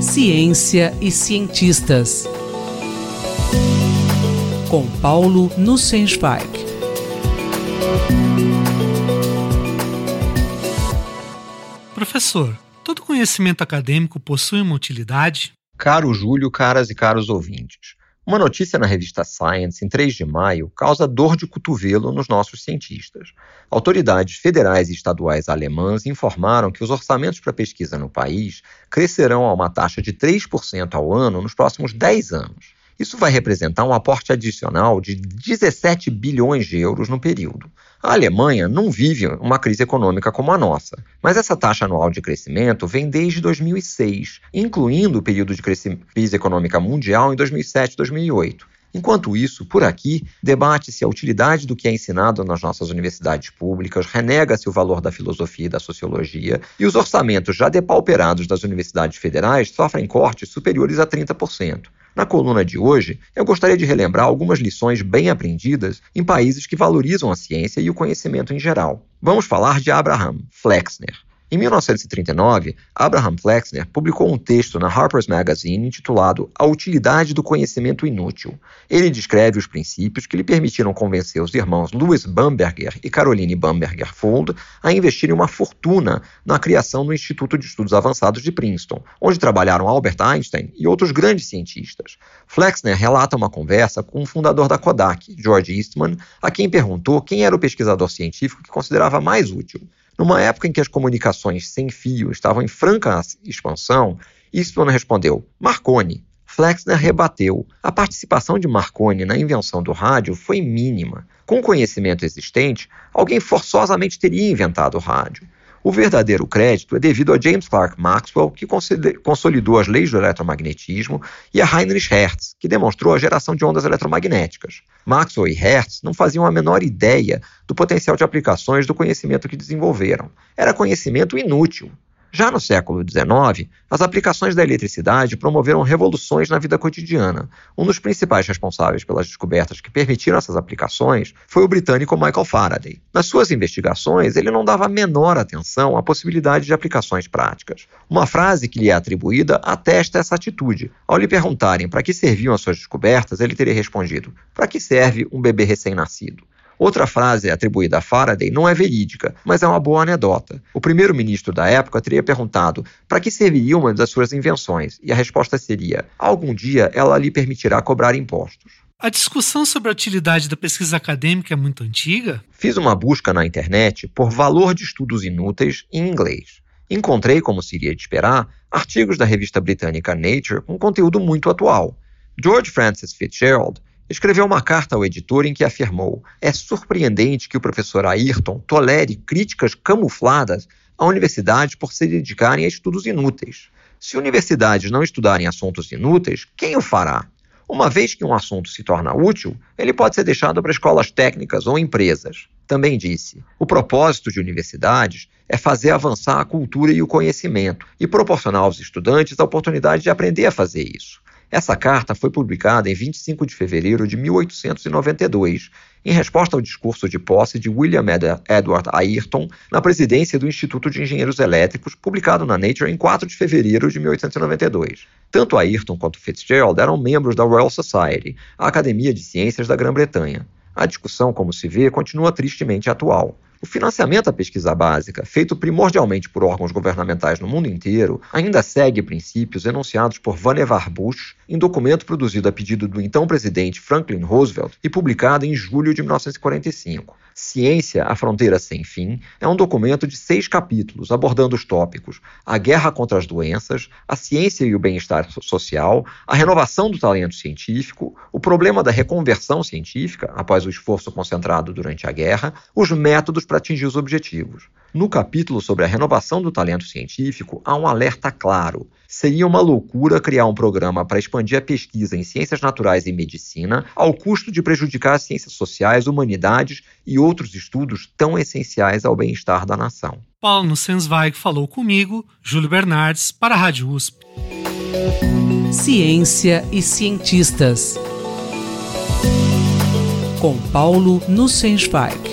Ciência e cientistas. Com Paulo Nussensweig. Professor, todo conhecimento acadêmico possui uma utilidade? Caro Júlio, caras e caros ouvintes. Uma notícia na revista Science, em 3 de maio, causa dor de cotovelo nos nossos cientistas. Autoridades federais e estaduais alemãs informaram que os orçamentos para pesquisa no país crescerão a uma taxa de 3% ao ano nos próximos 10 anos. Isso vai representar um aporte adicional de 17 bilhões de euros no período. A Alemanha não vive uma crise econômica como a nossa, mas essa taxa anual de crescimento vem desde 2006, incluindo o período de crise econômica mundial em 2007 e 2008. Enquanto isso, por aqui, debate-se a utilidade do que é ensinado nas nossas universidades públicas, renega-se o valor da filosofia e da sociologia, e os orçamentos já depauperados das universidades federais sofrem cortes superiores a 30%. Na coluna de hoje, eu gostaria de relembrar algumas lições bem aprendidas em países que valorizam a ciência e o conhecimento em geral. Vamos falar de Abraham Flexner. Em 1939, Abraham Flexner publicou um texto na Harper's Magazine intitulado A Utilidade do Conhecimento Inútil. Ele descreve os princípios que lhe permitiram convencer os irmãos Louis Bamberger e Caroline Bamberger Fold a investirem uma fortuna na criação do Instituto de Estudos Avançados de Princeton, onde trabalharam Albert Einstein e outros grandes cientistas. Flexner relata uma conversa com o fundador da Kodak, George Eastman, a quem perguntou quem era o pesquisador científico que considerava mais útil. Numa época em que as comunicações sem fio estavam em franca expansão, Eastman respondeu: Marconi. Flexner rebateu: a participação de Marconi na invenção do rádio foi mínima. Com o conhecimento existente, alguém forçosamente teria inventado o rádio. O verdadeiro crédito é devido a James Clerk Maxwell, que consolidou as leis do eletromagnetismo, e a Heinrich Hertz, que demonstrou a geração de ondas eletromagnéticas. Maxwell e Hertz não faziam a menor ideia do potencial de aplicações do conhecimento que desenvolveram. Era conhecimento inútil. Já no século XIX, as aplicações da eletricidade promoveram revoluções na vida cotidiana. Um dos principais responsáveis pelas descobertas que permitiram essas aplicações foi o britânico Michael Faraday. Nas suas investigações, ele não dava a menor atenção à possibilidade de aplicações práticas. Uma frase que lhe é atribuída atesta essa atitude. Ao lhe perguntarem para que serviam as suas descobertas, ele teria respondido: Para que serve um bebê recém-nascido? Outra frase atribuída a Faraday não é verídica, mas é uma boa anedota. O primeiro-ministro da época teria perguntado para que serviria uma das suas invenções, e a resposta seria: algum dia ela lhe permitirá cobrar impostos. A discussão sobre a utilidade da pesquisa acadêmica é muito antiga? Fiz uma busca na internet por valor de estudos inúteis em inglês. Encontrei, como seria de esperar, artigos da revista britânica Nature com conteúdo muito atual. George Francis Fitzgerald escreveu uma carta ao editor em que afirmou: É surpreendente que o professor Ayrton tolere críticas camufladas à universidade por se dedicarem a estudos inúteis. Se universidades não estudarem assuntos inúteis, quem o fará? Uma vez que um assunto se torna útil, ele pode ser deixado para escolas técnicas ou empresas. Também disse: o propósito de universidades é fazer avançar a cultura e o conhecimento e proporcionar aos estudantes a oportunidade de aprender a fazer isso. Essa carta foi publicada em 25 de fevereiro de 1892, em resposta ao discurso de posse de William Edward Ayrton na presidência do Instituto de Engenheiros Elétricos, publicado na Nature em 4 de fevereiro de 1892. Tanto Ayrton quanto Fitzgerald eram membros da Royal Society, a Academia de Ciências da Grã-Bretanha. A discussão, como se vê, continua tristemente atual. O financiamento à pesquisa básica, feito primordialmente por órgãos governamentais no mundo inteiro, ainda segue princípios enunciados por Vannevar Bush em documento produzido a pedido do então presidente Franklin Roosevelt e publicado em julho de 1945. Ciência, a Fronteira Sem Fim é um documento de seis capítulos abordando os tópicos a guerra contra as doenças, a ciência e o bem-estar social, a renovação do talento científico, o problema da reconversão científica após o esforço concentrado durante a guerra, os métodos para atingir os objetivos. No capítulo sobre a renovação do talento científico, há um alerta claro. Seria uma loucura criar um programa para expandir a pesquisa em ciências naturais e medicina ao custo de prejudicar as ciências sociais, humanidades e outros estudos tão essenciais ao bem-estar da nação. Paulo Sensweig falou comigo, Júlio Bernardes, para a Rádio USP. Ciência e cientistas. Com Paulo Nussensweig.